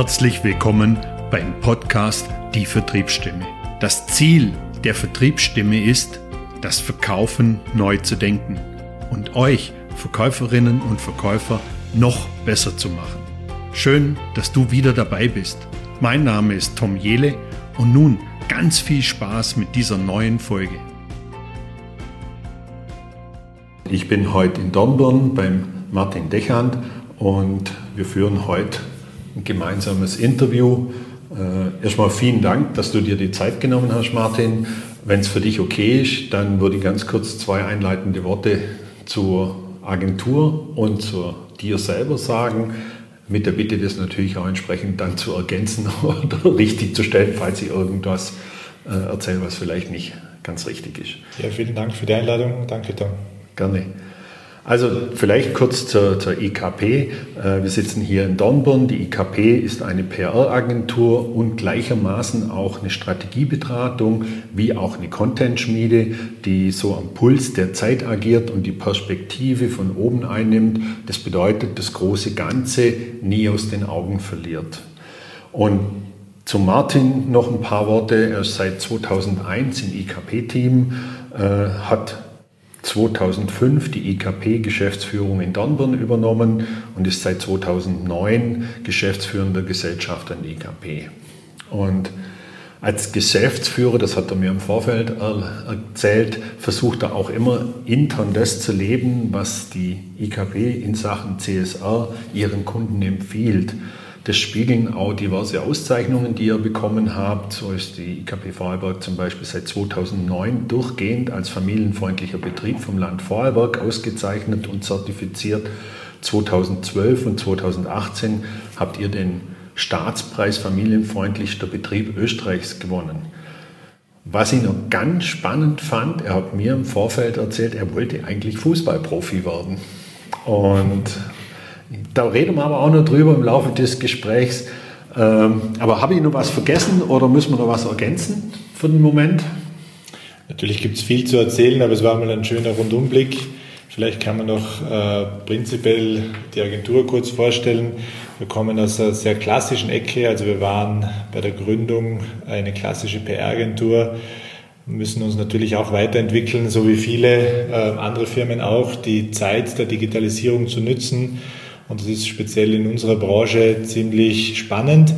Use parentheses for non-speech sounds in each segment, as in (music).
Herzlich willkommen beim Podcast Die Vertriebsstimme. Das Ziel der Vertriebsstimme ist, das Verkaufen neu zu denken und euch Verkäuferinnen und Verkäufer noch besser zu machen. Schön, dass du wieder dabei bist. Mein Name ist Tom Jele und nun ganz viel Spaß mit dieser neuen Folge. Ich bin heute in Dornbirn beim Martin Dechand und wir führen heute gemeinsames Interview. Äh, erstmal vielen Dank, dass du dir die Zeit genommen hast, Martin. Wenn es für dich okay ist, dann würde ich ganz kurz zwei einleitende Worte zur Agentur und zu dir selber sagen, mit der Bitte, das natürlich auch entsprechend dann zu ergänzen (laughs) oder richtig zu stellen, falls ich irgendwas äh, erzähle, was vielleicht nicht ganz richtig ist. Ja, vielen Dank für die Einladung. Danke, Tom. Gerne. Also vielleicht kurz zur, zur IKP. Äh, wir sitzen hier in Dornbirn. Die IKP ist eine PR-Agentur und gleichermaßen auch eine Strategieberatung wie auch eine Content-Schmiede, die so am Puls der Zeit agiert und die Perspektive von oben einnimmt. Das bedeutet, das große Ganze nie aus den Augen verliert. Und zu Martin noch ein paar Worte. Er ist seit 2001 im IKP-Team, äh, hat 2005 die IKP-Geschäftsführung in Dornbirn übernommen und ist seit 2009 geschäftsführender Gesellschafter in IKP. Und als Geschäftsführer, das hat er mir im Vorfeld erzählt, versucht er auch immer intern das zu leben, was die IKP in Sachen CSR ihren Kunden empfiehlt. Das spiegeln auch diverse Auszeichnungen, die ihr bekommen habt. So ist die IKP Vorarlberg zum Beispiel seit 2009 durchgehend als familienfreundlicher Betrieb vom Land Vorarlberg ausgezeichnet und zertifiziert. 2012 und 2018 habt ihr den Staatspreis familienfreundlichster Betrieb Österreichs gewonnen. Was ich noch ganz spannend fand, er hat mir im Vorfeld erzählt, er wollte eigentlich Fußballprofi werden. Und da reden wir aber auch noch drüber im Laufe des Gesprächs. Ähm, aber habe ich noch was vergessen oder müssen wir noch was ergänzen für den Moment? Natürlich gibt es viel zu erzählen, aber es war mal ein schöner Rundumblick. Vielleicht kann man noch äh, prinzipiell die Agentur kurz vorstellen. Wir kommen aus einer sehr klassischen Ecke. Also wir waren bei der Gründung eine klassische PR-Agentur, müssen uns natürlich auch weiterentwickeln, so wie viele äh, andere Firmen auch, die Zeit der Digitalisierung zu nützen und das ist speziell in unserer Branche ziemlich spannend,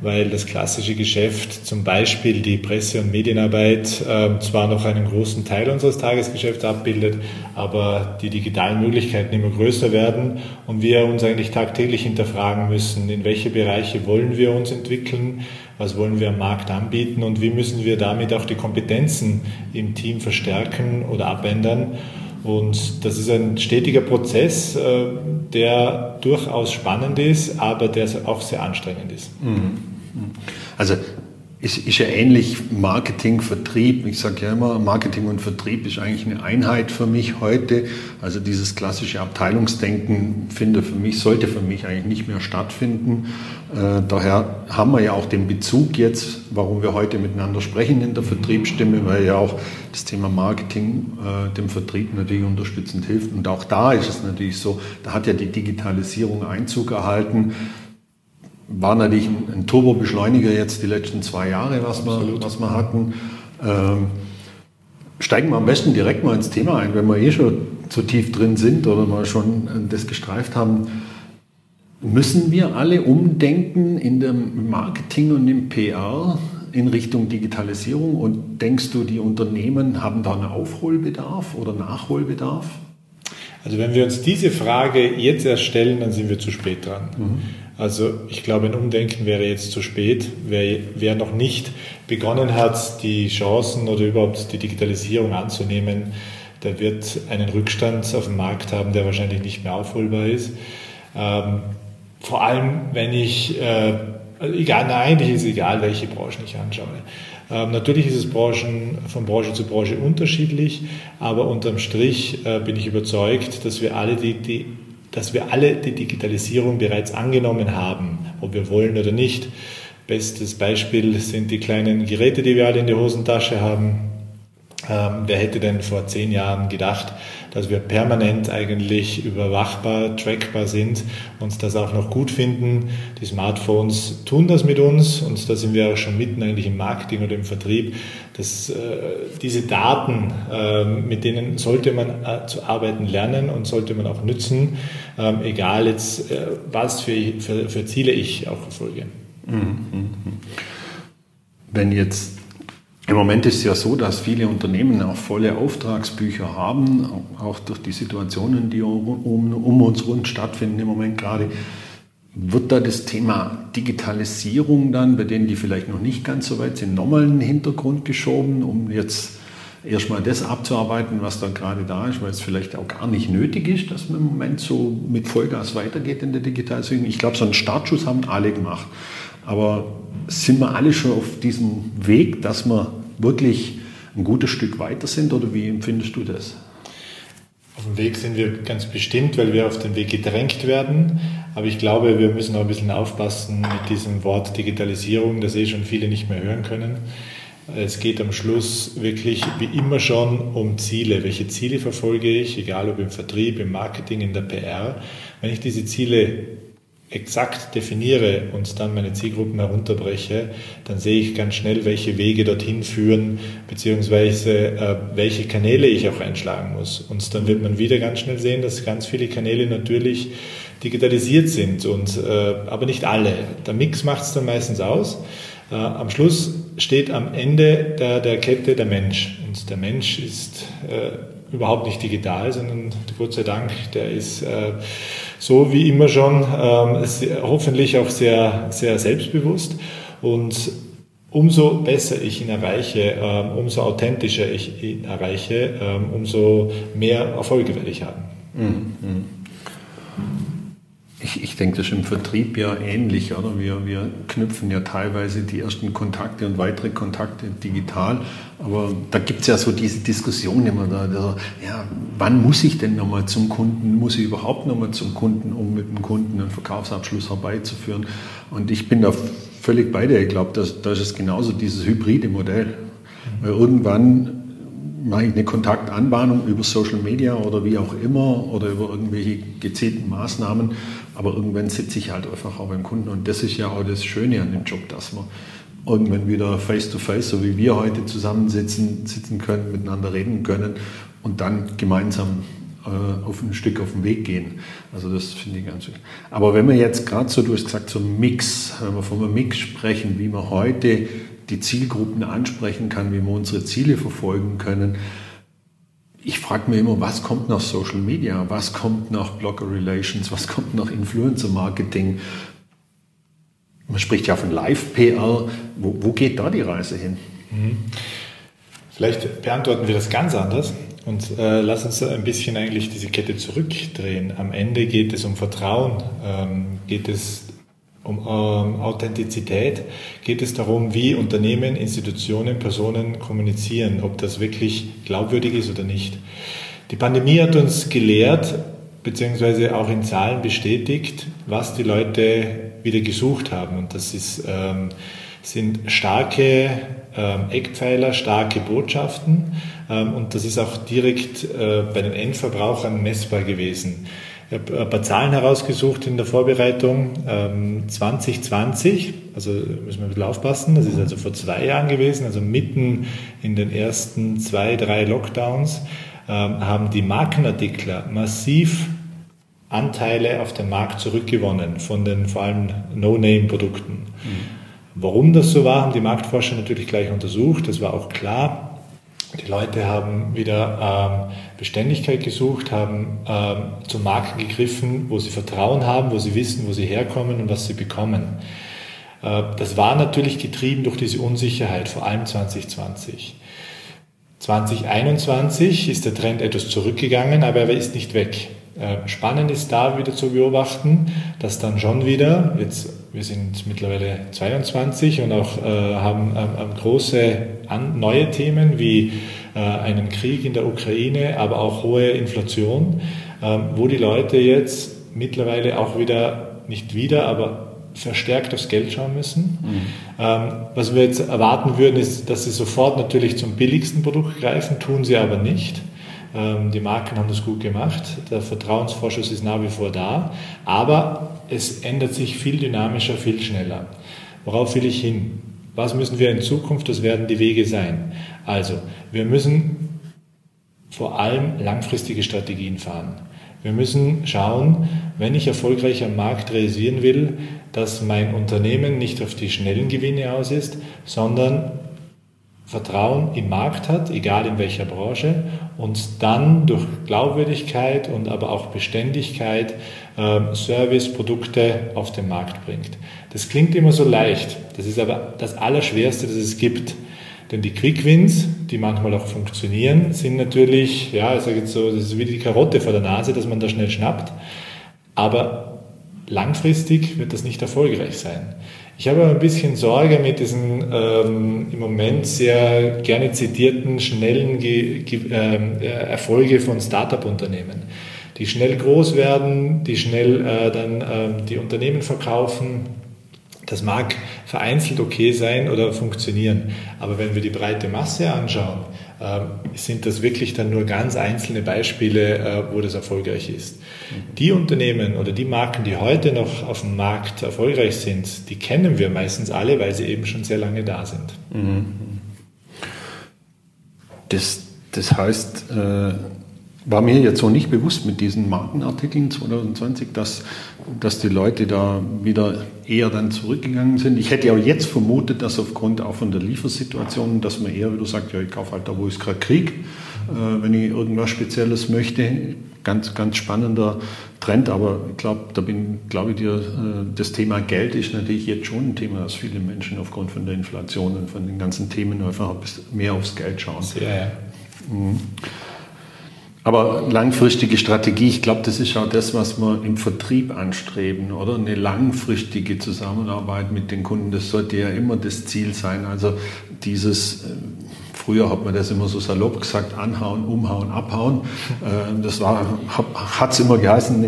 weil das klassische Geschäft, zum Beispiel die Presse- und Medienarbeit, äh, zwar noch einen großen Teil unseres Tagesgeschäfts abbildet, aber die digitalen Möglichkeiten immer größer werden und wir uns eigentlich tagtäglich hinterfragen müssen, in welche Bereiche wollen wir uns entwickeln, was wollen wir am Markt anbieten und wie müssen wir damit auch die Kompetenzen im Team verstärken oder abändern. Und das ist ein stetiger Prozess, äh, der durchaus spannend ist, aber der auch sehr anstrengend ist. Mhm. Also ist, ist ja ähnlich Marketing, Vertrieb. Ich sage ja immer, Marketing und Vertrieb ist eigentlich eine Einheit für mich heute. Also dieses klassische Abteilungsdenken finde für mich, sollte für mich eigentlich nicht mehr stattfinden. Äh, daher haben wir ja auch den Bezug jetzt, warum wir heute miteinander sprechen in der Vertriebsstimme, weil ja auch das Thema Marketing äh, dem Vertrieb natürlich unterstützend hilft. Und auch da ist es natürlich so, da hat ja die Digitalisierung Einzug erhalten war natürlich ein, ein Turbobeschleuniger jetzt die letzten zwei Jahre, was wir, was wir hatten. Ähm, steigen wir am besten direkt mal ins Thema ein, wenn wir eh schon zu tief drin sind oder mal schon äh, das gestreift haben. Müssen wir alle umdenken in dem Marketing und im PR in Richtung Digitalisierung? Und denkst du, die Unternehmen haben da einen Aufholbedarf oder Nachholbedarf? Also wenn wir uns diese Frage jetzt erst stellen, dann sind wir zu spät dran. Mhm. Also ich glaube, ein Umdenken wäre jetzt zu spät. Wer, wer noch nicht begonnen hat, die Chancen oder überhaupt die Digitalisierung anzunehmen, der wird einen Rückstand auf dem Markt haben, der wahrscheinlich nicht mehr aufholbar ist. Ähm, vor allem, wenn ich, äh, egal, nein, eigentlich ist es egal, welche Branchen ich anschaue. Ähm, natürlich ist es Branchen, von Branche zu Branche unterschiedlich, aber unterm Strich äh, bin ich überzeugt, dass wir alle die, die dass wir alle die Digitalisierung bereits angenommen haben, ob wir wollen oder nicht. Bestes Beispiel sind die kleinen Geräte, die wir alle in der Hosentasche haben. Ähm, wer hätte denn vor zehn Jahren gedacht, dass wir permanent eigentlich überwachbar, trackbar sind und das auch noch gut finden. Die Smartphones tun das mit uns und da sind wir auch schon mitten eigentlich im Marketing oder im Vertrieb. Dass, äh, diese Daten, äh, mit denen sollte man äh, zu arbeiten lernen und sollte man auch nützen, ähm, egal jetzt, äh, was für, für, für, Ziele ich auch verfolge. Mhm, mhm, mhm. Wenn jetzt im Moment ist es ja so, dass viele Unternehmen auch volle Auftragsbücher haben, auch durch die Situationen, die um, um uns rund stattfinden im Moment gerade. Wird da das Thema Digitalisierung dann, bei denen die vielleicht noch nicht ganz so weit sind, nochmal in den Hintergrund geschoben, um jetzt erstmal das abzuarbeiten, was da gerade da ist, weil es vielleicht auch gar nicht nötig ist, dass man im Moment so mit Vollgas weitergeht in der Digitalisierung. Ich glaube, so einen Startschuss haben alle gemacht. Aber sind wir alle schon auf diesem Weg, dass wir wirklich ein gutes Stück weiter sind oder wie empfindest du das? Auf dem Weg sind wir ganz bestimmt, weil wir auf den Weg gedrängt werden. Aber ich glaube, wir müssen auch ein bisschen aufpassen mit diesem Wort Digitalisierung, das eh schon viele nicht mehr hören können. Es geht am Schluss wirklich wie immer schon um Ziele. Welche Ziele verfolge ich, egal ob im Vertrieb, im Marketing, in der PR. Wenn ich diese Ziele exakt definiere und dann meine Zielgruppen herunterbreche, dann sehe ich ganz schnell, welche Wege dorthin führen, beziehungsweise äh, welche Kanäle ich auch einschlagen muss. Und dann wird man wieder ganz schnell sehen, dass ganz viele Kanäle natürlich digitalisiert sind, und, äh, aber nicht alle. Der Mix macht es dann meistens aus. Äh, am Schluss steht am Ende der, der Kette der Mensch. Und der Mensch ist äh, überhaupt nicht digital, sondern Gott sei Dank, der ist äh, so wie immer schon, ähm, hoffentlich auch sehr, sehr selbstbewusst. Und umso besser ich ihn erreiche, ähm, umso authentischer ich ihn erreiche, ähm, umso mehr Erfolge werde ich haben. Mhm. Ich, ich denke, das ist im Vertrieb ja ähnlich, oder? Wir, wir knüpfen ja teilweise die ersten Kontakte und weitere Kontakte digital. Aber da gibt es ja so diese Diskussion immer da, da, ja, wann muss ich denn nochmal zum Kunden? Muss ich überhaupt nochmal zum Kunden, um mit dem Kunden einen Verkaufsabschluss herbeizuführen? Und ich bin da völlig bei dir. Ich glaube, das ist genauso dieses hybride Modell. Weil irgendwann mache ich eine Kontaktanbahnung über Social Media oder wie auch immer oder über irgendwelche gezielten Maßnahmen. Aber irgendwann sitze ich halt einfach auch beim Kunden. Und das ist ja auch das Schöne an dem Job, dass man irgendwann wieder face to face, so wie wir heute zusammensitzen, sitzen können, miteinander reden können und dann gemeinsam äh, auf ein Stück auf den Weg gehen. Also das finde ich ganz wichtig. Aber wenn wir jetzt gerade so, du hast gesagt, so ein Mix, wenn wir von einem Mix sprechen, wie wir heute die Zielgruppen ansprechen kann, wie wir unsere Ziele verfolgen können. Ich frage mir immer, was kommt nach Social Media, was kommt nach Blogger Relations, was kommt nach Influencer Marketing. Man spricht ja von Live-PR. Wo, wo, geht da die Reise hin? Mhm. Vielleicht beantworten wir das ganz anders und äh, lass uns ein bisschen eigentlich diese Kette zurückdrehen. Am Ende geht es um Vertrauen, ähm, geht es um ähm, Authentizität geht es darum, wie Unternehmen, Institutionen, Personen kommunizieren, ob das wirklich glaubwürdig ist oder nicht. Die Pandemie hat uns gelehrt, beziehungsweise auch in Zahlen bestätigt, was die Leute wieder gesucht haben. Und das ist, ähm, sind starke ähm, Eckpfeiler, starke Botschaften. Ähm, und das ist auch direkt äh, bei den Endverbrauchern messbar gewesen. Ich habe ein paar Zahlen herausgesucht in der Vorbereitung. 2020, ähm, also müssen wir ein bisschen aufpassen, das ist also vor zwei Jahren gewesen, also mitten in den ersten zwei, drei Lockdowns, ähm, haben die Markenartikler massiv Anteile auf dem Markt zurückgewonnen von den vor allem No-Name-Produkten. Mhm. Warum das so war, haben die Marktforscher natürlich gleich untersucht. Das war auch klar. Die Leute haben wieder ähm, Beständigkeit gesucht, haben ähm, zu Marken gegriffen, wo sie Vertrauen haben, wo sie wissen, wo sie herkommen und was sie bekommen. Äh, das war natürlich getrieben durch diese Unsicherheit, vor allem 2020. 2021 ist der Trend etwas zurückgegangen, aber er ist nicht weg. Äh, spannend ist da wieder zu beobachten, dass dann schon wieder, jetzt wir sind mittlerweile 22 und auch äh, haben ähm, große an, neue Themen wie äh, einen Krieg in der Ukraine, aber auch hohe Inflation, ähm, wo die Leute jetzt mittlerweile auch wieder, nicht wieder, aber verstärkt aufs Geld schauen müssen. Mhm. Ähm, was wir jetzt erwarten würden, ist, dass sie sofort natürlich zum billigsten Produkt greifen, tun sie aber nicht. Ähm, die Marken haben das gut gemacht. Der Vertrauensvorschuss ist nach wie vor da, aber es ändert sich viel dynamischer, viel schneller. Worauf will ich hin? Was müssen wir in Zukunft? Das werden die Wege sein. Also, wir müssen vor allem langfristige Strategien fahren. Wir müssen schauen, wenn ich erfolgreich am Markt realisieren will, dass mein Unternehmen nicht auf die schnellen Gewinne aus ist, sondern Vertrauen im Markt hat, egal in welcher Branche, und dann durch Glaubwürdigkeit und aber auch Beständigkeit äh, Service, Produkte auf den Markt bringt. Das klingt immer so leicht, das ist aber das Allerschwerste, das es gibt. Denn die Quick-Wins, die manchmal auch funktionieren, sind natürlich, ja, ich sage jetzt so, das ist wie die Karotte vor der Nase, dass man da schnell schnappt. Aber langfristig wird das nicht erfolgreich sein. Ich habe ein bisschen Sorge mit diesen ähm, im Moment sehr gerne zitierten schnellen Ge Ge äh, Erfolge von Startup-Unternehmen, die schnell groß werden, die schnell äh, dann äh, die Unternehmen verkaufen. Das mag vereinzelt okay sein oder funktionieren, aber wenn wir die breite Masse anschauen, ähm, sind das wirklich dann nur ganz einzelne Beispiele, äh, wo das erfolgreich ist. Die Unternehmen oder die Marken, die heute noch auf dem Markt erfolgreich sind, die kennen wir meistens alle, weil sie eben schon sehr lange da sind. Mhm. Das, das heißt, äh, war mir jetzt so nicht bewusst mit diesen Markenartikeln 2020, dass, dass die Leute da wieder eher dann zurückgegangen sind. Ich hätte ja jetzt vermutet, dass aufgrund auch von der Liefersituation, dass man eher wieder sagt, ja, ich kaufe halt da, wo es gerade Krieg, äh, wenn ich irgendwas Spezielles möchte. Ganz, ganz spannender Trend, aber ich glaube, da bin, glaube ich dir, äh, das Thema Geld ist natürlich jetzt schon ein Thema, dass viele Menschen aufgrund von der Inflation und von den ganzen Themen einfach mehr aufs Geld schauen. Sehr, ja. Mhm. Aber langfristige Strategie, ich glaube, das ist auch das, was wir im Vertrieb anstreben, oder? Eine langfristige Zusammenarbeit mit den Kunden, das sollte ja immer das Ziel sein. Also dieses, äh, früher hat man das immer so salopp gesagt, anhauen, umhauen, abhauen. Äh, das war, hat es immer geheißen,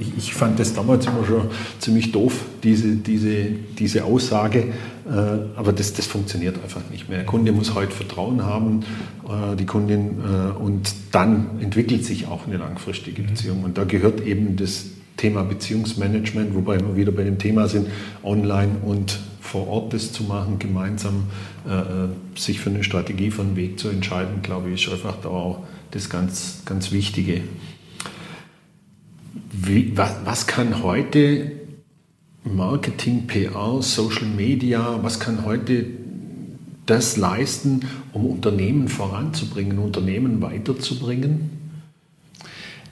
ich, ich, fand das damals immer schon ziemlich doof, diese, diese, diese Aussage. Äh, aber das, das funktioniert einfach nicht mehr. Der Kunde muss heute Vertrauen haben, äh, die Kundin, äh, und dann entwickelt sich auch eine langfristige Beziehung. Und da gehört eben das Thema Beziehungsmanagement, wobei wir wieder bei dem Thema sind, online und vor Ort das zu machen, gemeinsam äh, sich für eine Strategie, für einen Weg zu entscheiden, glaube ich, ist einfach da auch das ganz, ganz Wichtige. Wie, was, was kann heute Marketing, PR, Social Media, was kann heute das leisten, um Unternehmen voranzubringen, Unternehmen weiterzubringen?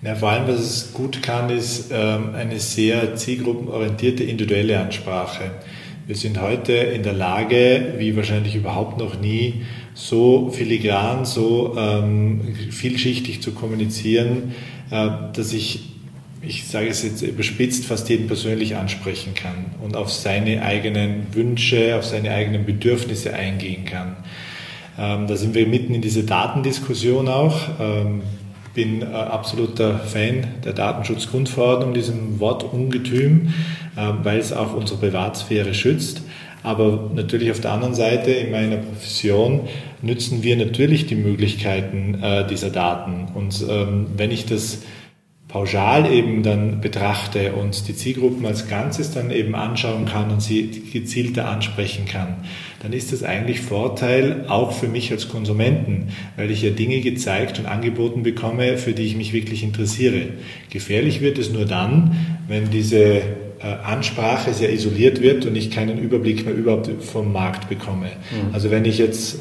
Ja, vor allem, was es gut kann, ist ähm, eine sehr zielgruppenorientierte individuelle Ansprache. Wir sind heute in der Lage, wie wahrscheinlich überhaupt noch nie, so filigran, so ähm, vielschichtig zu kommunizieren, äh, dass ich ich sage es jetzt überspitzt, fast jeden persönlich ansprechen kann und auf seine eigenen Wünsche, auf seine eigenen Bedürfnisse eingehen kann. Ähm, da sind wir mitten in diese Datendiskussion auch. Ähm, bin äh, absoluter Fan der Datenschutzgrundverordnung, diesem Wort Ungetüm, äh, weil es auch unsere Privatsphäre schützt. Aber natürlich auf der anderen Seite in meiner Profession nützen wir natürlich die Möglichkeiten äh, dieser Daten. Und ähm, wenn ich das pauschal eben dann betrachte und die Zielgruppen als Ganzes dann eben anschauen kann und sie gezielter ansprechen kann, dann ist das eigentlich Vorteil auch für mich als Konsumenten, weil ich ja Dinge gezeigt und angeboten bekomme, für die ich mich wirklich interessiere. Gefährlich wird es nur dann, wenn diese äh, Ansprache sehr isoliert wird und ich keinen Überblick mehr überhaupt vom Markt bekomme. Mhm. Also wenn ich jetzt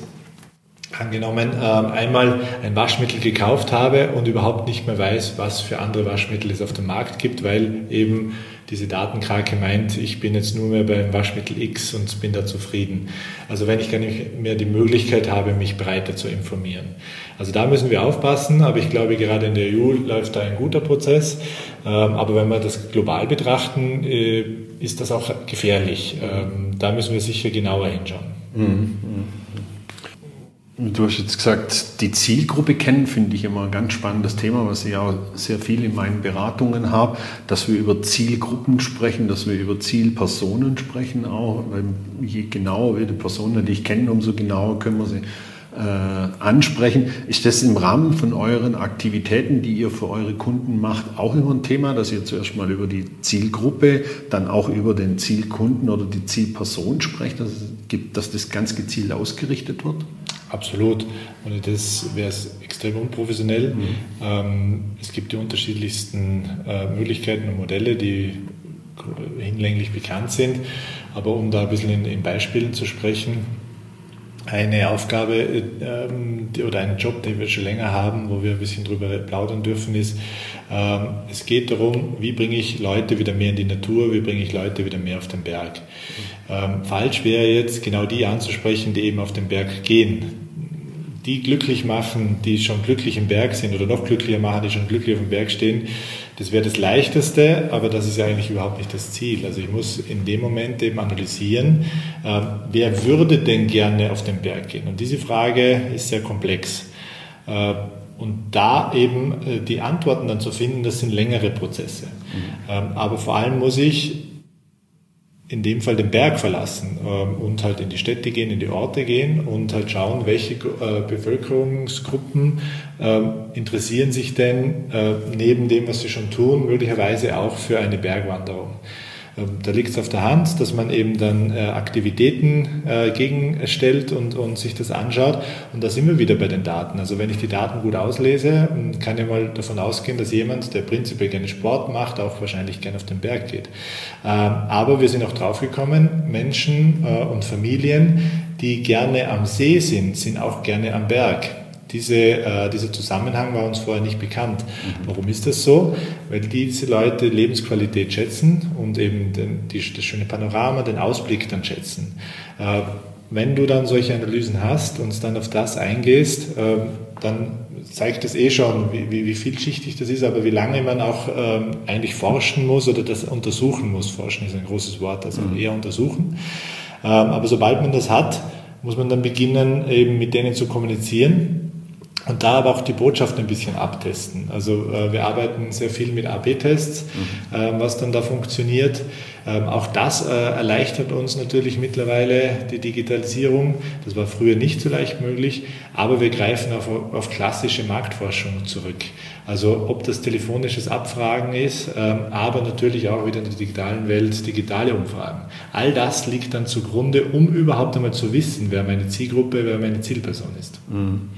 angenommen ähm, einmal ein Waschmittel gekauft habe und überhaupt nicht mehr weiß, was für andere Waschmittel es auf dem Markt gibt, weil eben diese Datenkrake meint, ich bin jetzt nur mehr beim Waschmittel X und bin da zufrieden. Also wenn ich gar nicht mehr die Möglichkeit habe, mich breiter zu informieren. Also da müssen wir aufpassen, aber ich glaube, gerade in der EU läuft da ein guter Prozess. Ähm, aber wenn wir das global betrachten, äh, ist das auch gefährlich. Ähm, da müssen wir sicher genauer hinschauen. Mhm. Du hast jetzt gesagt, die Zielgruppe kennen, finde ich immer ein ganz spannendes Thema, was ich auch sehr viel in meinen Beratungen habe, dass wir über Zielgruppen sprechen, dass wir über Zielpersonen sprechen auch, weil je genauer wir die Personen natürlich kennen, umso genauer können wir sie äh, ansprechen. Ist das im Rahmen von euren Aktivitäten, die ihr für eure Kunden macht, auch immer ein Thema, dass ihr zuerst mal über die Zielgruppe, dann auch über den Zielkunden oder die Zielperson sprecht, dass, dass das ganz gezielt ausgerichtet wird? Absolut. Ohne das wäre es extrem unprofessionell. Mhm. Ähm, es gibt die unterschiedlichsten äh, Möglichkeiten und Modelle, die hinlänglich bekannt sind. Aber um da ein bisschen in, in Beispielen zu sprechen, eine Aufgabe ähm, die, oder einen Job, den wir schon länger haben, wo wir ein bisschen drüber plaudern dürfen, ist, ähm, es geht darum, wie bringe ich Leute wieder mehr in die Natur, wie bringe ich Leute wieder mehr auf den Berg. Ähm, falsch wäre jetzt genau die anzusprechen, die eben auf den Berg gehen. Die glücklich machen, die schon glücklich im Berg sind oder noch glücklicher machen, die schon glücklich auf dem Berg stehen, das wäre das Leichteste, aber das ist ja eigentlich überhaupt nicht das Ziel. Also ich muss in dem Moment eben analysieren, äh, wer würde denn gerne auf den Berg gehen? Und diese Frage ist sehr komplex. Äh, und da eben äh, die Antworten dann zu finden, das sind längere Prozesse. Mhm. Ähm, aber vor allem muss ich in dem Fall den Berg verlassen ähm, und halt in die Städte gehen, in die Orte gehen und halt schauen, welche äh, Bevölkerungsgruppen äh, interessieren sich denn äh, neben dem, was sie schon tun, möglicherweise auch für eine Bergwanderung. Ähm, da liegt es auf der Hand, dass man eben dann äh, Aktivitäten äh, gegenstellt und, und sich das anschaut. Und da sind wir wieder bei den Daten. Also wenn ich die Daten gut auslese, kann ich mal davon ausgehen, dass jemand, der prinzipiell gerne Sport macht, auch wahrscheinlich gerne auf den Berg geht. Ähm, aber wir sind auch draufgekommen, Menschen äh, und Familien, die gerne am See sind, sind auch gerne am Berg. Diese, äh, dieser Zusammenhang war uns vorher nicht bekannt. Mhm. Warum ist das so? Weil diese Leute Lebensqualität schätzen und eben den, die, das schöne Panorama, den Ausblick dann schätzen. Äh, wenn du dann solche Analysen hast und dann auf das eingehst, äh, dann zeigt es eh schon, wie, wie, wie, vielschichtig das ist, aber wie lange man auch ähm, eigentlich forschen muss oder das untersuchen muss. Forschen ist ein großes Wort, also eher untersuchen. Ähm, aber sobald man das hat, muss man dann beginnen, eben mit denen zu kommunizieren und da aber auch die Botschaft ein bisschen abtesten. Also äh, wir arbeiten sehr viel mit AB-Tests, mhm. äh, was dann da funktioniert. Ähm, auch das äh, erleichtert uns natürlich mittlerweile die Digitalisierung. Das war früher nicht so leicht möglich, aber wir greifen auf, auf klassische Marktforschung zurück. Also ob das telefonisches Abfragen ist, ähm, aber natürlich auch wieder in der digitalen Welt digitale Umfragen. All das liegt dann zugrunde, um überhaupt einmal zu wissen, wer meine Zielgruppe, wer meine Zielperson ist. Mhm.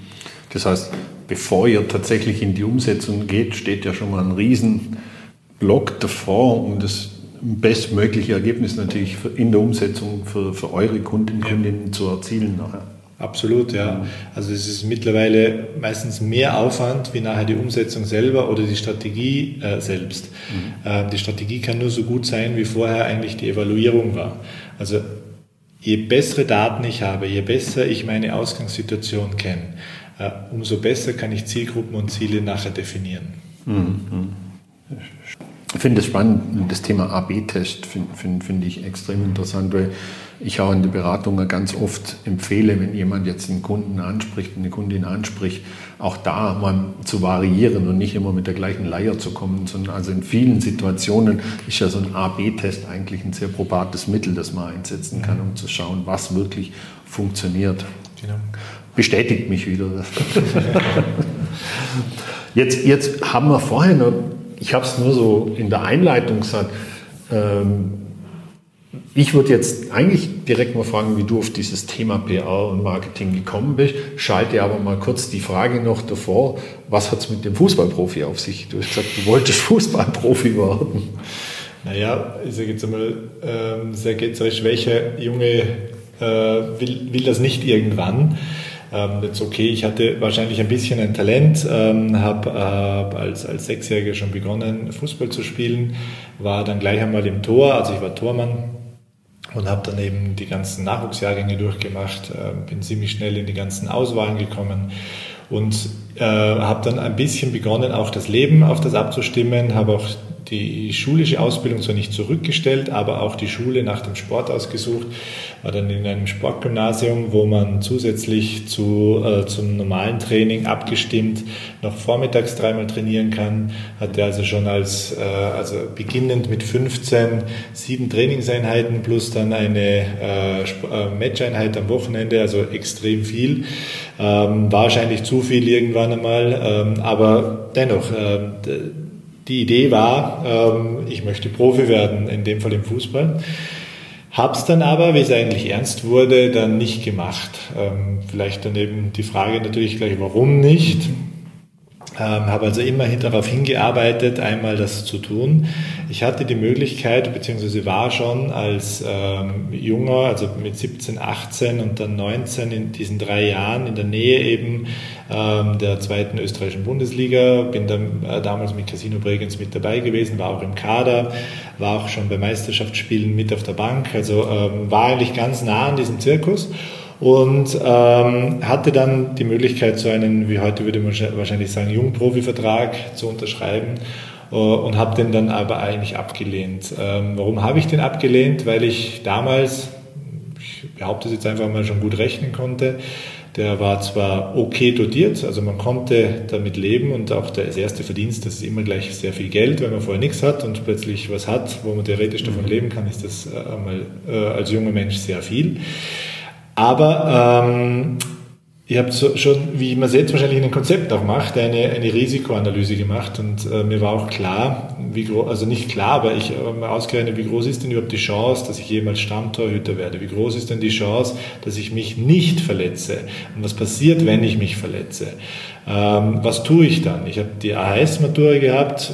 Das heißt, bevor ihr tatsächlich in die Umsetzung geht, steht ja schon mal ein Riesenblock davor, um das bestmögliche Ergebnis natürlich in der Umsetzung für, für eure Kunden, Kundinnen ja. zu erzielen nachher. Absolut, ja. Also es ist mittlerweile meistens mehr Aufwand wie nachher die Umsetzung selber oder die Strategie äh, selbst. Mhm. Äh, die Strategie kann nur so gut sein, wie vorher eigentlich die Evaluierung war. Also je bessere Daten ich habe, je besser ich meine Ausgangssituation kenne, umso besser kann ich Zielgruppen und Ziele nachher definieren. Mhm. Ich finde es spannend, das Thema AB-Test finde find, find ich extrem interessant, weil ich auch in der Beratung ganz oft empfehle, wenn jemand jetzt einen Kunden anspricht, eine Kundin anspricht, auch da mal zu variieren und nicht immer mit der gleichen Leier zu kommen, sondern also in vielen Situationen ist ja so ein AB-Test eigentlich ein sehr probates Mittel, das man einsetzen kann, um zu schauen, was wirklich funktioniert. Genau bestätigt mich wieder. (laughs) jetzt, jetzt haben wir vorher noch, ich habe es nur so in der Einleitung gesagt, ähm, ich würde jetzt eigentlich direkt mal fragen, wie du auf dieses Thema PR und Marketing gekommen bist. Schalte aber mal kurz die Frage noch davor, was hat es mit dem Fußballprofi auf sich? Du hast gesagt, du wolltest (laughs) Fußballprofi werden. Naja, ich sage jetzt einmal, ähm, sehr ketzerisch, welcher Junge äh, will, will das nicht irgendwann? Ähm, jetzt okay, ich hatte wahrscheinlich ein bisschen ein Talent, ähm, habe äh, als, als Sechsjähriger schon begonnen, Fußball zu spielen, war dann gleich einmal im Tor, also ich war Tormann und habe dann eben die ganzen Nachwuchsjahrgänge durchgemacht, äh, bin ziemlich schnell in die ganzen Auswahlen gekommen und äh, habe dann ein bisschen begonnen, auch das Leben auf das abzustimmen, habe auch die schulische Ausbildung zwar nicht zurückgestellt, aber auch die Schule nach dem Sport ausgesucht, war dann in einem Sportgymnasium, wo man zusätzlich zu, äh, zum normalen Training abgestimmt noch vormittags dreimal trainieren kann, hatte also schon als, äh, also beginnend mit 15 sieben Trainingseinheiten plus dann eine äh, äh, Matcheinheit am Wochenende, also extrem viel. Ähm, wahrscheinlich zu viel irgendwann einmal, ähm, aber dennoch, äh, die Idee war, ähm, ich möchte Profi werden, in dem Fall im Fußball. Hab's dann aber, wie es eigentlich ernst wurde, dann nicht gemacht. Ähm, vielleicht dann eben die Frage natürlich gleich, warum nicht? Ähm, habe also immerhin darauf hingearbeitet, einmal das zu tun. Ich hatte die Möglichkeit, beziehungsweise war schon als ähm, Junger, also mit 17, 18 und dann 19 in diesen drei Jahren in der Nähe eben ähm, der zweiten österreichischen Bundesliga, bin dann äh, damals mit Casino Bregenz mit dabei gewesen, war auch im Kader, war auch schon bei Meisterschaftsspielen mit auf der Bank, also ähm, war eigentlich ganz nah an diesem Zirkus und ähm, hatte dann die Möglichkeit, so einen, wie heute würde man wahrscheinlich sagen, Jungprofi-Vertrag zu unterschreiben äh, und habe den dann aber eigentlich abgelehnt. Ähm, warum habe ich den abgelehnt? Weil ich damals, ich behaupte es jetzt einfach mal, schon gut rechnen konnte. Der war zwar okay dotiert, also man konnte damit leben und auch das erste Verdienst, das ist immer gleich sehr viel Geld, wenn man vorher nichts hat und plötzlich was hat, wo man theoretisch davon mhm. leben kann, ist das äh, einmal äh, als junger Mensch sehr viel. Aber ähm, ihr habt so, schon, wie man es jetzt wahrscheinlich in einem Konzept auch macht, eine, eine Risikoanalyse gemacht und äh, mir war auch klar, wie groß, also nicht klar, aber ich habe mal ausgerechnet, wie groß ist denn überhaupt die Chance, dass ich jemals Stammtorhüter werde? Wie groß ist denn die Chance, dass ich mich nicht verletze? Und was passiert, wenn ich mich verletze? Ähm, was tue ich dann? Ich habe die AHS-Matura gehabt,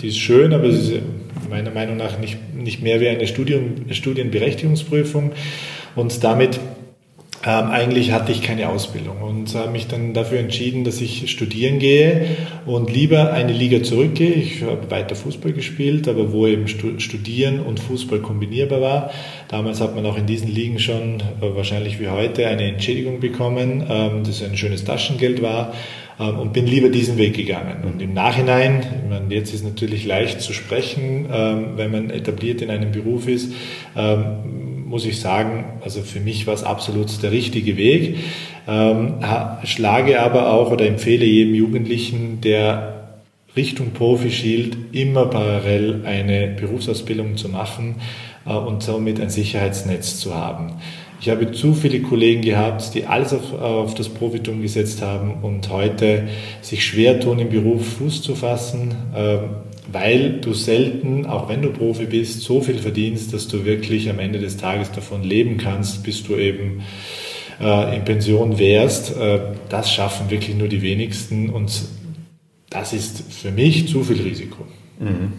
die ist schön, aber sie ist meiner Meinung nach nicht, nicht mehr wie eine Studium, Studienberechtigungsprüfung und damit ähm, eigentlich hatte ich keine Ausbildung und habe mich dann dafür entschieden, dass ich studieren gehe und lieber eine Liga zurückgehe. Ich habe weiter Fußball gespielt, aber wo eben Studieren und Fußball kombinierbar war. Damals hat man auch in diesen Ligen schon äh, wahrscheinlich wie heute eine Entschädigung bekommen, ähm, das ein schönes Taschengeld war ähm, und bin lieber diesen Weg gegangen. Und im Nachhinein, ich meine, jetzt ist natürlich leicht zu sprechen, ähm, wenn man etabliert in einem Beruf ist, ähm, muss ich sagen, also für mich war es absolut der richtige Weg. Ähm, schlage aber auch oder empfehle jedem Jugendlichen, der Richtung Profi schielt, immer parallel eine Berufsausbildung zu machen äh, und somit ein Sicherheitsnetz zu haben. Ich habe zu viele Kollegen gehabt, die alles auf, auf, das Profitum gesetzt haben und heute sich schwer tun, im Beruf Fuß zu fassen. Ähm, weil du selten, auch wenn du Profi bist, so viel verdienst, dass du wirklich am Ende des Tages davon leben kannst, bis du eben äh, in Pension wärst. Äh, das schaffen wirklich nur die wenigsten und das ist für mich zu viel Risiko. Mhm.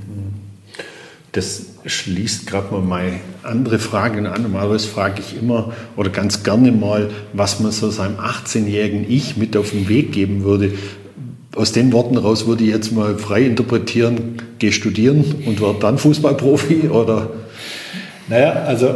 Das schließt gerade mal meine andere Frage an. Normalerweise frage ich immer oder ganz gerne mal, was man so seinem 18-jährigen Ich mit auf den Weg geben würde aus den Worten raus würde ich jetzt mal frei interpretieren, geh studieren und werde dann Fußballprofi oder? Naja, also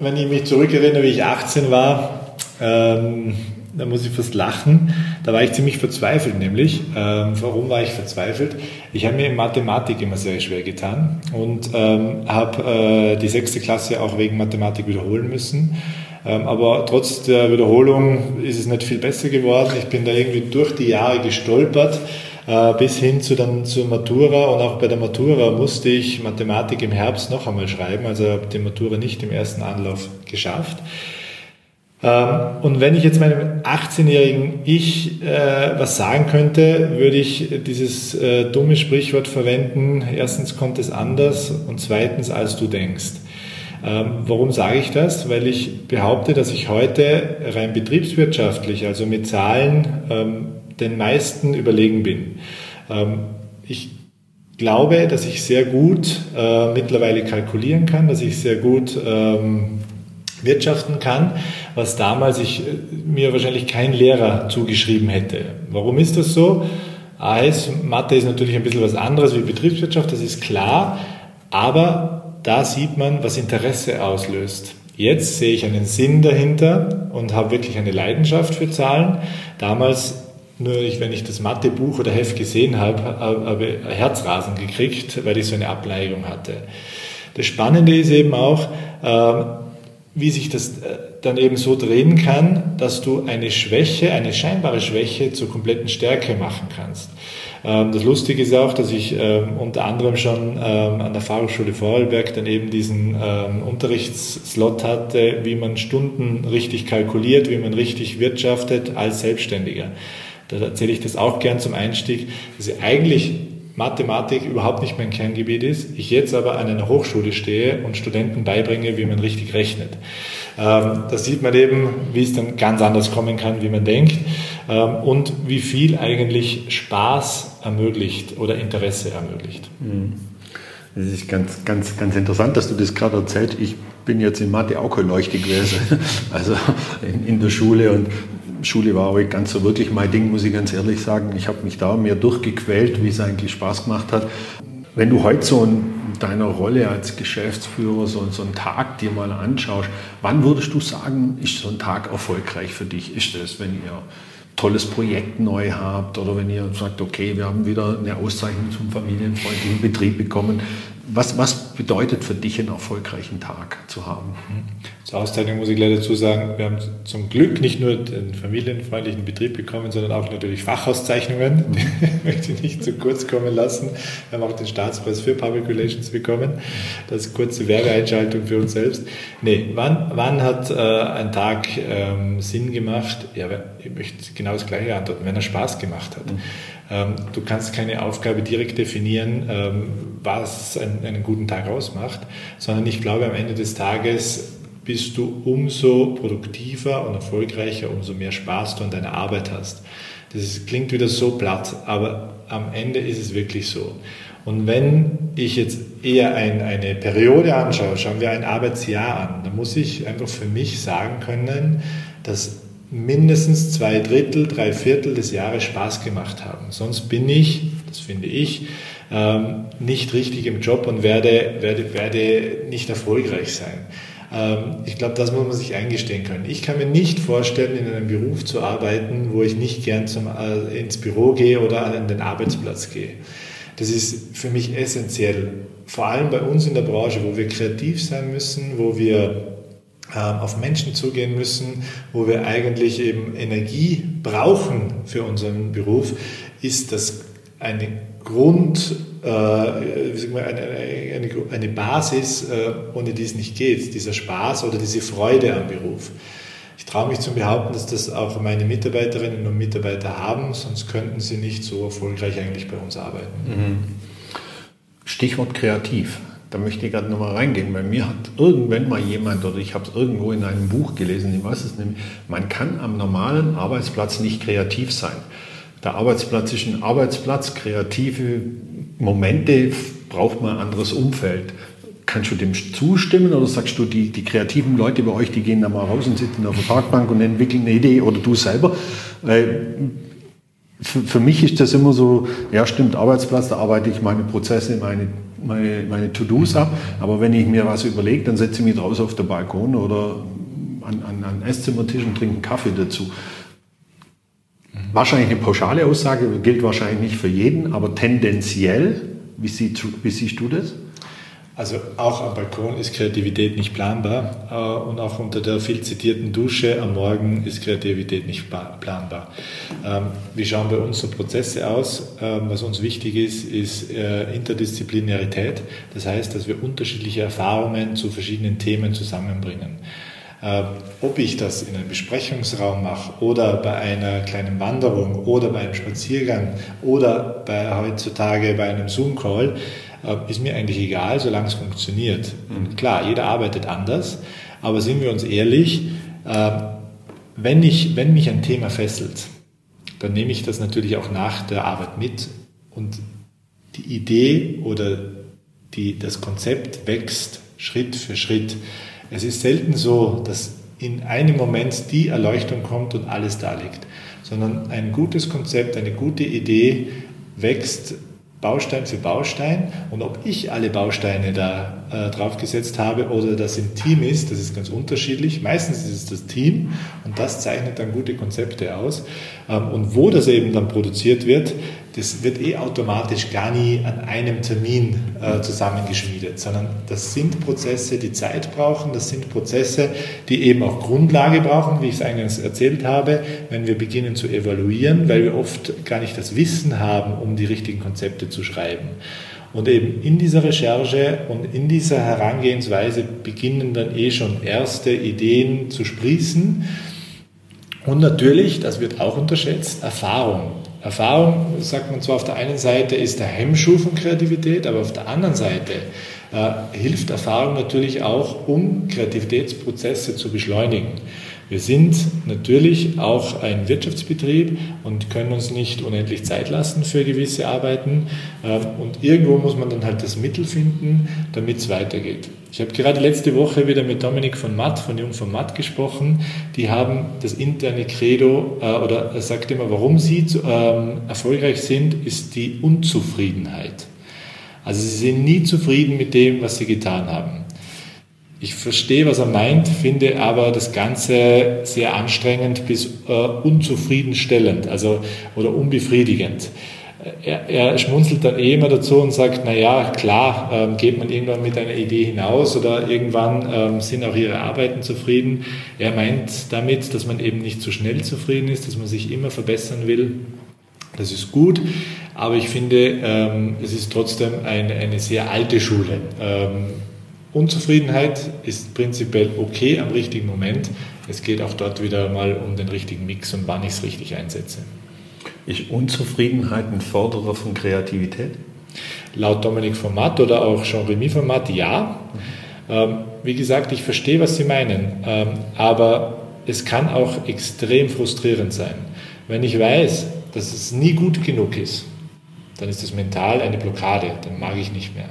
wenn ich mich zurückerinnere, wie ich 18 war, ähm, da muss ich fast lachen. Da war ich ziemlich verzweifelt, nämlich. Ähm, warum war ich verzweifelt? Ich habe mir in Mathematik immer sehr schwer getan und ähm, habe äh, die sechste Klasse auch wegen Mathematik wiederholen müssen. Ähm, aber trotz der Wiederholung ist es nicht viel besser geworden. Ich bin da irgendwie durch die Jahre gestolpert äh, bis hin zu dann zur Matura und auch bei der Matura musste ich Mathematik im Herbst noch einmal schreiben, also habe die Matura nicht im ersten Anlauf geschafft. Ähm, und wenn ich jetzt meinem 18-jährigen Ich äh, was sagen könnte, würde ich dieses äh, dumme Sprichwort verwenden. Erstens kommt es anders und zweitens als du denkst. Ähm, warum sage ich das? Weil ich behaupte, dass ich heute rein betriebswirtschaftlich, also mit Zahlen, ähm, den meisten überlegen bin. Ähm, ich glaube, dass ich sehr gut äh, mittlerweile kalkulieren kann, dass ich sehr gut wirtschaften kann, was damals ich äh, mir wahrscheinlich kein Lehrer zugeschrieben hätte. Warum ist das so? AS, Mathe ist natürlich ein bisschen was anderes wie Betriebswirtschaft, das ist klar, aber da sieht man, was Interesse auslöst. Jetzt sehe ich einen Sinn dahinter und habe wirklich eine Leidenschaft für Zahlen. Damals nur wenn ich das Mathebuch oder Heft gesehen habe, habe ich Herzrasen gekriegt, weil ich so eine Ableigung hatte. Das Spannende ist eben auch, ähm, wie sich das äh, dann eben so drehen kann, dass du eine Schwäche, eine scheinbare Schwäche zur kompletten Stärke machen kannst. Ähm, das Lustige ist auch, dass ich ähm, unter anderem schon ähm, an der Fachhochschule Vorarlberg dann eben diesen Unterrichtsslot hatte, wie man Stunden richtig kalkuliert, wie man richtig wirtschaftet als Selbstständiger. Da erzähle ich das auch gern zum Einstieg, dass ich eigentlich Mathematik überhaupt nicht mein Kerngebiet ist, ich jetzt aber an einer Hochschule stehe und Studenten beibringe, wie man richtig rechnet. Da sieht man eben, wie es dann ganz anders kommen kann, wie man denkt und wie viel eigentlich Spaß ermöglicht oder Interesse ermöglicht. Mhm. Das ist ganz, ganz, ganz interessant, dass du das gerade erzählst. Ich bin jetzt in Mathe auch kein Leuchte gewesen, (laughs) also in, in der Schule und Schule war auch ganz so wirklich mein Ding, muss ich ganz ehrlich sagen. Ich habe mich da mehr durchgequält, wie es eigentlich Spaß gemacht hat. Wenn du heute so in deiner Rolle als Geschäftsführer so, so einen Tag dir mal anschaust, wann würdest du sagen, ist so ein Tag erfolgreich für dich? Ist das, wenn ihr tolles Projekt neu habt oder wenn ihr sagt, okay, wir haben wieder eine Auszeichnung zum familienfreundlichen Betrieb bekommen. Was, was bedeutet für dich einen erfolgreichen Tag zu haben? Zur Auszeichnung muss ich leider dazu sagen, wir haben zum Glück nicht nur den familienfreundlichen Betrieb bekommen, sondern auch natürlich Fachauszeichnungen. Die (laughs) möchte ich nicht zu kurz kommen lassen. Wir haben auch den Staatspreis für Public Relations bekommen. Das ist kurze Werbeeinschaltung für uns selbst. Nee, wann, wann hat äh, ein Tag ähm, Sinn gemacht? Ja, ich möchte genau das Gleiche antworten, wenn er Spaß gemacht hat. Mhm. Ähm, du kannst keine Aufgabe direkt definieren, ähm, was einen guten Tag ausmacht, sondern ich glaube, am Ende des Tages bist du umso produktiver und erfolgreicher, umso mehr Spaß du an deiner Arbeit hast. Das klingt wieder so platt, aber am Ende ist es wirklich so. Und wenn ich jetzt eher ein, eine Periode anschaue, schauen wir ein Arbeitsjahr an, dann muss ich einfach für mich sagen können, dass mindestens zwei Drittel, drei Viertel des Jahres Spaß gemacht haben. Sonst bin ich, das finde ich, ähm, nicht richtig im Job und werde, werde, werde nicht erfolgreich sein. Ähm, ich glaube, das muss man sich eingestehen können. Ich kann mir nicht vorstellen, in einem Beruf zu arbeiten, wo ich nicht gern zum, äh, ins Büro gehe oder an den Arbeitsplatz gehe. Das ist für mich essentiell. Vor allem bei uns in der Branche, wo wir kreativ sein müssen, wo wir ähm, auf Menschen zugehen müssen, wo wir eigentlich eben Energie brauchen für unseren Beruf, ist das eine Grund, äh, eine, eine, eine, Basis, äh, ohne die es nicht geht, dieser Spaß oder diese Freude am Beruf. Ich traue mich zu behaupten, dass das auch meine Mitarbeiterinnen und Mitarbeiter haben, sonst könnten sie nicht so erfolgreich eigentlich bei uns arbeiten. Mhm. Stichwort kreativ. Da möchte ich gerade nochmal reingehen. Bei mir hat irgendwann mal jemand, oder ich habe es irgendwo in einem Buch gelesen, ich weiß es nicht, man kann am normalen Arbeitsplatz nicht kreativ sein. Der Arbeitsplatz ist ein Arbeitsplatz, kreative Momente braucht man ein anderes Umfeld. Kannst du dem zustimmen oder sagst du, die, die kreativen Leute bei euch, die gehen da mal raus und sitzen auf der Parkbank und entwickeln eine Idee oder du selber? Für, für mich ist das immer so, ja stimmt, Arbeitsplatz, da arbeite ich meine Prozesse, meine meine, meine To-Dos ab. Aber wenn ich mir was überlege, dann setze ich mich draußen auf den Balkon oder an, an, an Esszimmertisch und trinke einen Kaffee dazu. Wahrscheinlich eine pauschale Aussage, gilt wahrscheinlich nicht für jeden, aber tendenziell, wie, sie, wie siehst du das? Also auch am Balkon ist Kreativität nicht planbar äh, und auch unter der viel zitierten Dusche am Morgen ist Kreativität nicht planbar. Ähm, wie schauen bei uns so Prozesse aus? Ähm, was uns wichtig ist, ist äh, Interdisziplinarität. Das heißt, dass wir unterschiedliche Erfahrungen zu verschiedenen Themen zusammenbringen. Äh, ob ich das in einem Besprechungsraum mache oder bei einer kleinen Wanderung oder bei einem Spaziergang oder bei, heutzutage bei einem Zoom-Call, äh, ist mir eigentlich egal, solange es funktioniert. Und klar, jeder arbeitet anders, aber sind wir uns ehrlich, äh, wenn, ich, wenn mich ein Thema fesselt, dann nehme ich das natürlich auch nach der Arbeit mit und die Idee oder die, das Konzept wächst Schritt für Schritt. Es ist selten so, dass in einem Moment die Erleuchtung kommt und alles da liegt, sondern ein gutes Konzept, eine gute Idee wächst Baustein für Baustein. Und ob ich alle Bausteine da äh, draufgesetzt habe oder das im Team ist, das ist ganz unterschiedlich. Meistens ist es das Team und das zeichnet dann gute Konzepte aus. Ähm, und wo das eben dann produziert wird, das wird eh automatisch gar nie an einem Termin äh, zusammengeschmiedet, sondern das sind Prozesse, die Zeit brauchen, das sind Prozesse, die eben auch Grundlage brauchen, wie ich es eingangs erzählt habe, wenn wir beginnen zu evaluieren, weil wir oft gar nicht das Wissen haben, um die richtigen Konzepte zu schreiben. Und eben in dieser Recherche und in dieser Herangehensweise beginnen dann eh schon erste Ideen zu sprießen. Und natürlich, das wird auch unterschätzt, Erfahrung. Erfahrung, sagt man zwar auf der einen Seite, ist der Hemmschuh von Kreativität, aber auf der anderen Seite äh, hilft Erfahrung natürlich auch, um Kreativitätsprozesse zu beschleunigen. Wir sind natürlich auch ein Wirtschaftsbetrieb und können uns nicht unendlich Zeit lassen für gewisse Arbeiten. Ähm, und irgendwo muss man dann halt das Mittel finden, damit es weitergeht. Ich habe gerade letzte Woche wieder mit Dominik von Matt, von Jung von Matt gesprochen. Die haben das interne Credo, äh, oder er sagt immer, warum sie ähm, erfolgreich sind, ist die Unzufriedenheit. Also sie sind nie zufrieden mit dem, was sie getan haben. Ich verstehe, was er meint, finde aber das Ganze sehr anstrengend bis äh, unzufriedenstellend, also oder unbefriedigend. Er, er, schmunzelt dann eh immer dazu und sagt, na ja, klar, ähm, geht man irgendwann mit einer Idee hinaus oder irgendwann ähm, sind auch ihre Arbeiten zufrieden. Er meint damit, dass man eben nicht zu schnell zufrieden ist, dass man sich immer verbessern will. Das ist gut, aber ich finde, ähm, es ist trotzdem eine, eine sehr alte Schule. Unzufriedenheit ist prinzipiell okay am richtigen Moment. Es geht auch dort wieder mal um den richtigen Mix und wann ich es richtig einsetze. Ist Unzufriedenheit ein Förderer von Kreativität? Laut Dominik Format oder auch Jean-Remy Format ja. Ähm, wie gesagt, ich verstehe, was Sie meinen, ähm, aber es kann auch extrem frustrierend sein. Wenn ich weiß, dass es nie gut genug ist, dann ist das mental eine Blockade, dann mag ich nicht mehr.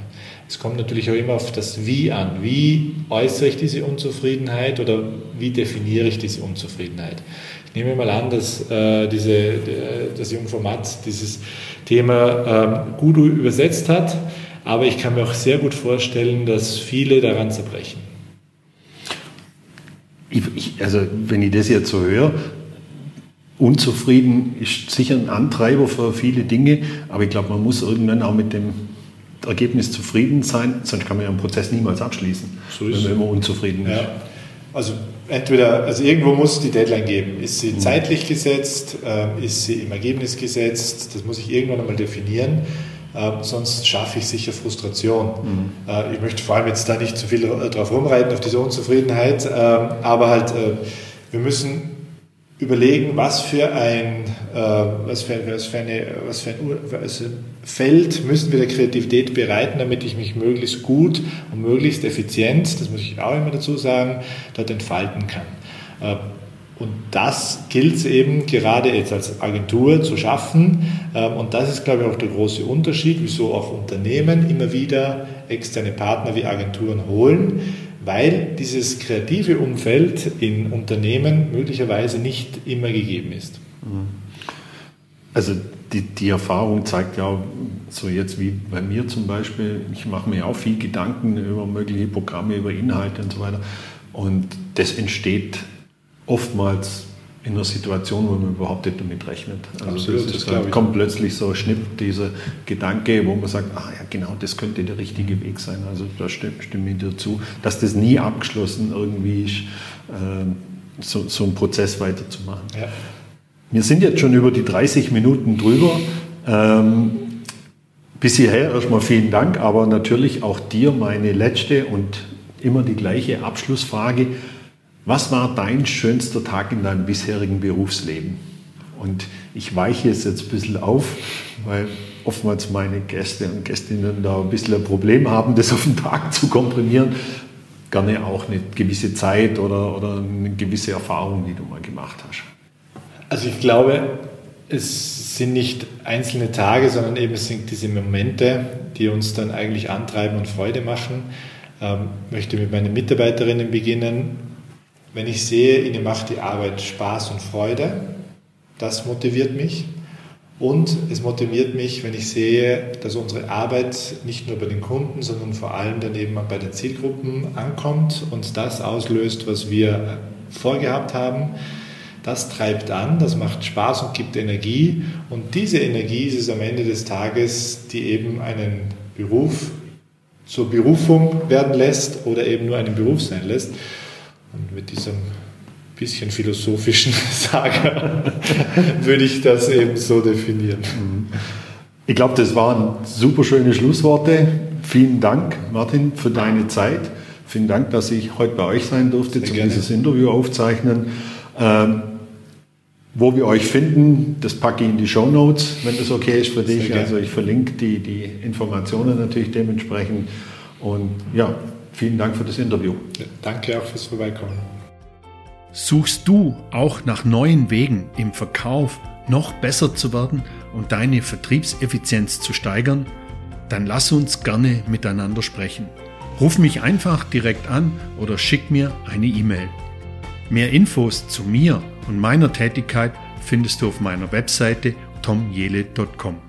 Es kommt natürlich auch immer auf das Wie an. Wie äußere ich diese Unzufriedenheit oder wie definiere ich diese Unzufriedenheit? Ich nehme mal an, dass äh, diese, äh, das Jungformat dieses Thema ähm, gut übersetzt hat, aber ich kann mir auch sehr gut vorstellen, dass viele daran zerbrechen. Ich, ich, also wenn ich das jetzt so höre, unzufrieden ist sicher ein Antreiber für viele Dinge, aber ich glaube, man muss irgendwann auch mit dem Ergebnis zufrieden sein, sonst kann man ja einen Prozess niemals abschließen, so wenn man immer unzufrieden ist. Ja. Also entweder, also irgendwo muss es die Deadline geben. Ist sie mhm. zeitlich gesetzt? Äh, ist sie im Ergebnis gesetzt? Das muss ich irgendwann einmal definieren. Äh, sonst schaffe ich sicher Frustration. Mhm. Äh, ich möchte vor allem jetzt da nicht zu viel drauf rumreiten, auf diese Unzufriedenheit, äh, aber halt, äh, wir müssen überlegen, was für ein, äh, was für, was für, eine, was für ein also Feld müssen wir der Kreativität bereiten, damit ich mich möglichst gut und möglichst effizient, das muss ich auch immer dazu sagen, dort entfalten kann. Äh, und das gilt es eben gerade jetzt als Agentur zu schaffen. Ähm, und das ist, glaube ich, auch der große Unterschied, wieso auch Unternehmen immer wieder externe Partner wie Agenturen holen weil dieses kreative Umfeld in Unternehmen möglicherweise nicht immer gegeben ist. Also die, die Erfahrung zeigt ja, so jetzt wie bei mir zum Beispiel, ich mache mir auch viel Gedanken über mögliche Programme, über Inhalte und so weiter. Und das entsteht oftmals in einer Situation, wo man überhaupt nicht damit rechnet. Also Absolut, das, das kommt plötzlich so schnipp dieser Gedanke, wo man sagt, ah ja genau, das könnte der richtige Weg sein. Also da stimme, stimme ich dir zu, dass das nie abgeschlossen irgendwie ist, äh, so, so einen Prozess weiterzumachen. Ja. Wir sind jetzt schon über die 30 Minuten drüber. Ähm, bis hierher erstmal vielen Dank, aber natürlich auch dir meine letzte und immer die gleiche Abschlussfrage. Was war dein schönster Tag in deinem bisherigen Berufsleben? Und ich weiche es jetzt ein bisschen auf, weil oftmals meine Gäste und Gästinnen da ein bisschen ein Problem haben, das auf den Tag zu komprimieren. Gerne auch eine gewisse Zeit oder, oder eine gewisse Erfahrung, die du mal gemacht hast. Also ich glaube, es sind nicht einzelne Tage, sondern eben sind diese Momente, die uns dann eigentlich antreiben und Freude machen. Ähm, möchte mit meinen Mitarbeiterinnen beginnen wenn ich sehe, ihnen macht die Arbeit Spaß und Freude, das motiviert mich. Und es motiviert mich, wenn ich sehe, dass unsere Arbeit nicht nur bei den Kunden, sondern vor allem dann eben bei den Zielgruppen ankommt und das auslöst, was wir vorgehabt haben. Das treibt an, das macht Spaß und gibt Energie. Und diese Energie ist es am Ende des Tages, die eben einen Beruf zur Berufung werden lässt oder eben nur einen Beruf sein lässt. Und mit diesem bisschen philosophischen (laughs) Sager (laughs) würde ich das eben so definieren. Ich glaube, das waren super schöne Schlussworte. Vielen Dank, Martin, für deine Zeit. Vielen Dank, dass ich heute bei euch sein durfte, Sehr dieses Interview aufzeichnen. Ähm, wo wir euch finden, das packe ich in die Show Notes, wenn das okay ist für dich. Also ich verlinke die, die Informationen natürlich dementsprechend. Und ja, vielen Dank für das Interview. Ja, danke auch fürs Vorbeikommen. Suchst du auch nach neuen Wegen im Verkauf noch besser zu werden und deine Vertriebseffizienz zu steigern? Dann lass uns gerne miteinander sprechen. Ruf mich einfach direkt an oder schick mir eine E-Mail. Mehr Infos zu mir und meiner Tätigkeit findest du auf meiner Webseite tomjele.com.